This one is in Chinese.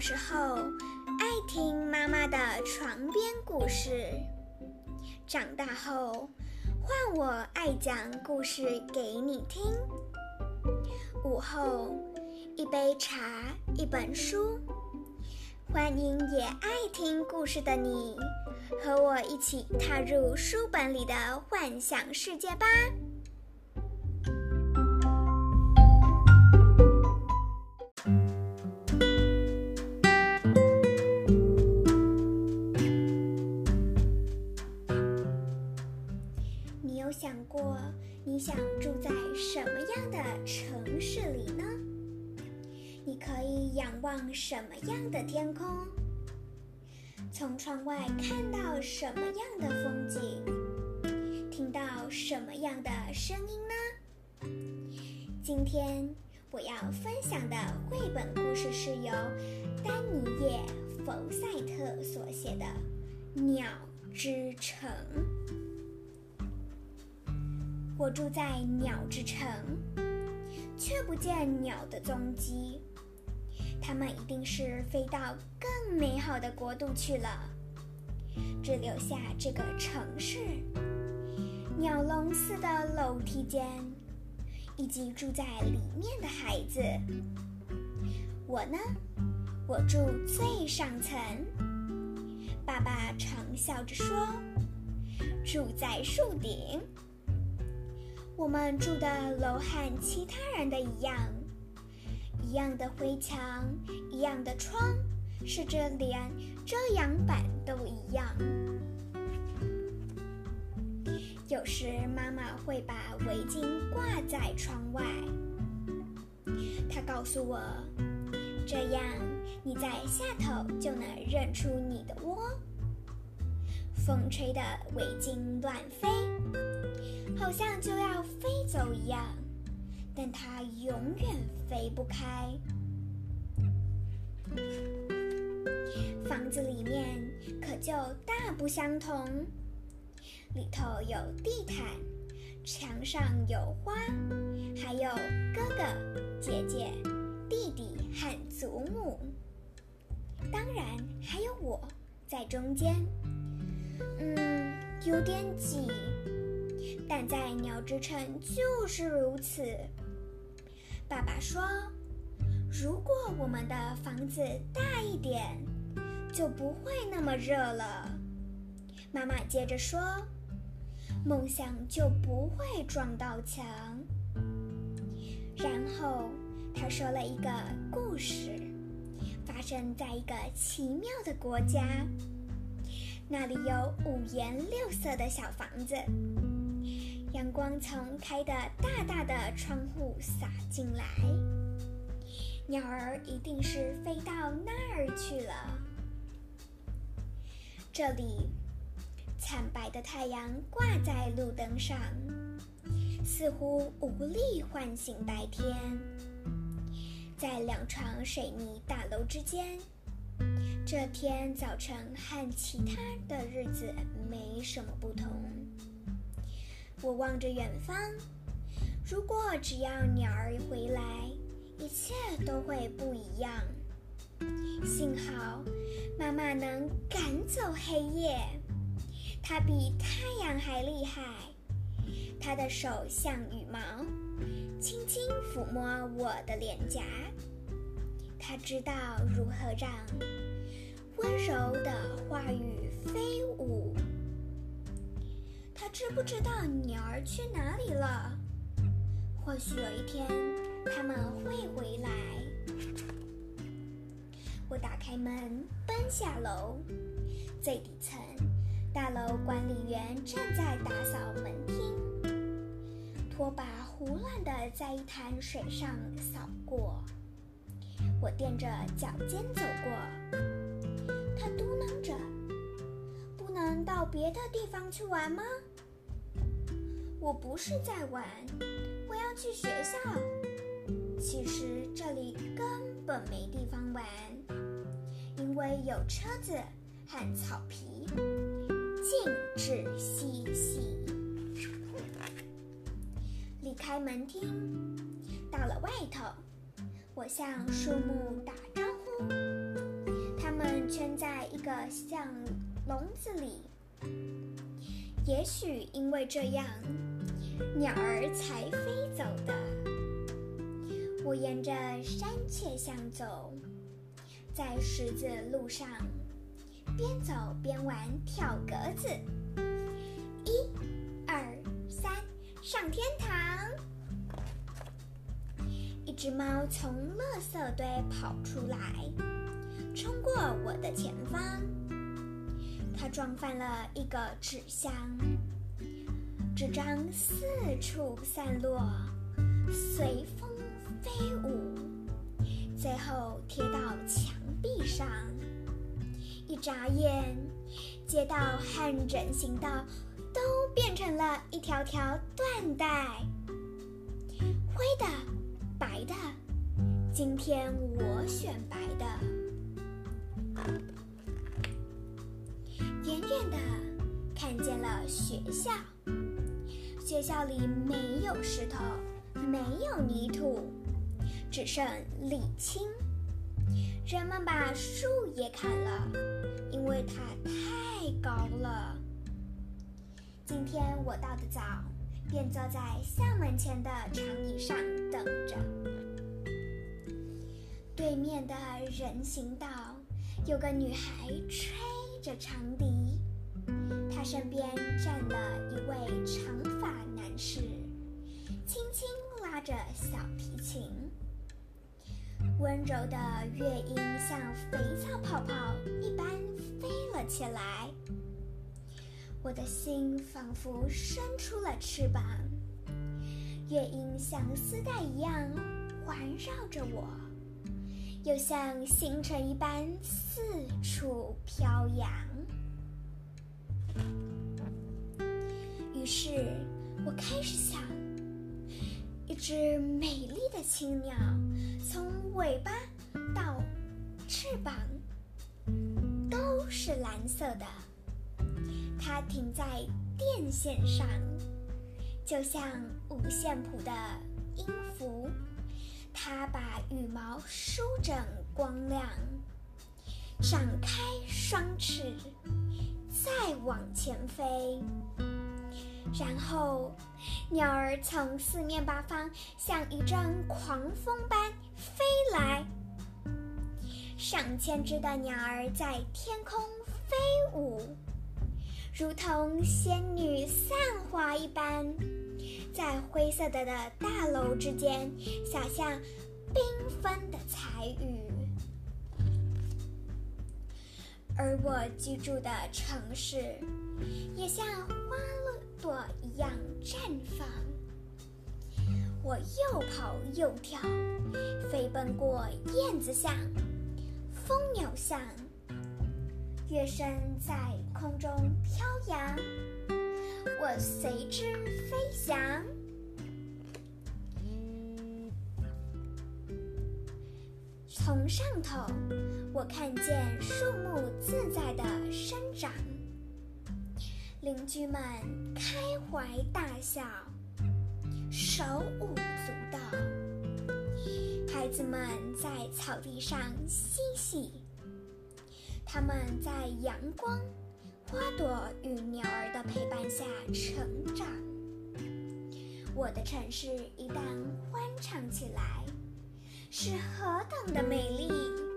小时候爱听妈妈的床边故事，长大后换我爱讲故事给你听。午后一杯茶，一本书，欢迎也爱听故事的你，和我一起踏入书本里的幻想世界吧。仰望什么样的天空？从窗外看到什么样的风景？听到什么样的声音呢？今天我要分享的绘本故事是由丹尼叶·弗赛特所写的《鸟之城》。我住在鸟之城，却不见鸟的踪迹。他们一定是飞到更美好的国度去了，只留下这个城市、鸟笼似的楼梯间，以及住在里面的孩子。我呢，我住最上层。爸爸常笑着说：“住在树顶。”我们住的楼和其他人的一样，一样的灰墙，一样的窗，甚至连遮阳板都一样。有时妈妈会把围巾挂在窗外，她告诉我，这样你在下头就能认出你的窝。风吹的围巾乱飞。好像就要飞走一样，但它永远飞不开。房子里面可就大不相同，里头有地毯，墙上有花，还有哥哥、姐姐、弟弟和祖母，当然还有我在中间。嗯，有点挤。但在鸟之城就是如此。爸爸说：“如果我们的房子大一点，就不会那么热了。”妈妈接着说：“梦想就不会撞到墙。”然后他说了一个故事，发生在一个奇妙的国家，那里有五颜六色的小房子。阳光从开的大大的窗户洒进来，鸟儿一定是飞到那儿去了。这里，惨白的太阳挂在路灯上，似乎无力唤醒白天。在两床水泥大楼之间，这天早晨和其他的日子没什么不同。我望着远方，如果只要鸟儿回来，一切都会不一样。幸好妈妈能赶走黑夜，它比太阳还厉害。它的手像羽毛，轻轻抚摸我的脸颊。它知道如何让温柔的话语飞舞。他知不知道鸟儿去哪里了？或许有一天他们会回来。我打开门，奔下楼。最底层，大楼管理员正在打扫门厅，拖把胡乱地在一滩水上扫过。我垫着脚尖走过，他嘟囔着：“不能到别的地方去玩吗？”我不是在玩，我要去学校。其实这里根本没地方玩，因为有车子和草皮，禁止嬉戏。离开门厅，到了外头，我向树木打招呼：“们圈在一个像笼子里。也许因为这样，鸟儿才飞走的。我沿着山雀巷走，在十字路上，边走边玩跳格子。一、二、三，上天堂！一只猫从垃圾堆跑出来，冲过我的前方。它撞翻了一个纸箱，纸张四处散落，随风飞舞，最后贴到墙壁上。一眨眼，街道和人行道都变成了一条条缎带，灰的、白的。今天我选白的。校，学校里没有石头，没有泥土，只剩沥青。人们把树也砍了，因为它太高了。今天我到的早，便坐在校门前的长椅上等着。对面的人行道有个女孩吹。着长笛，他身边站了一位长发男士，轻轻拉着小提琴。温柔的乐音像肥皂泡泡一般飞了起来，我的心仿佛伸出了翅膀，乐音像丝带一样环绕着我。又像星辰一般四处飘扬。是我开始想：一只美丽的青鸟，从尾巴到翅膀都是蓝色的。它停在电线上，就像五线谱的音符。它把羽毛梳整光亮，展开双翅，再往前飞。然后，鸟儿从四面八方像一阵狂风般飞来，上千只的鸟儿在天空飞舞，如同仙女散花一般。在灰色的的大楼之间洒下缤纷的彩雨，而我居住的城市也像花朵一样绽放。我又跑又跳，飞奔过燕子巷、蜂鸟巷，乐声在空中飘扬。我随之飞翔，从上头我看见树木自在的生长，邻居们开怀大笑，手舞足蹈，孩子们在草地上嬉戏，他们在阳光。花朵与鸟儿的陪伴下成长，我的城市一旦欢唱起来，是何等的美丽。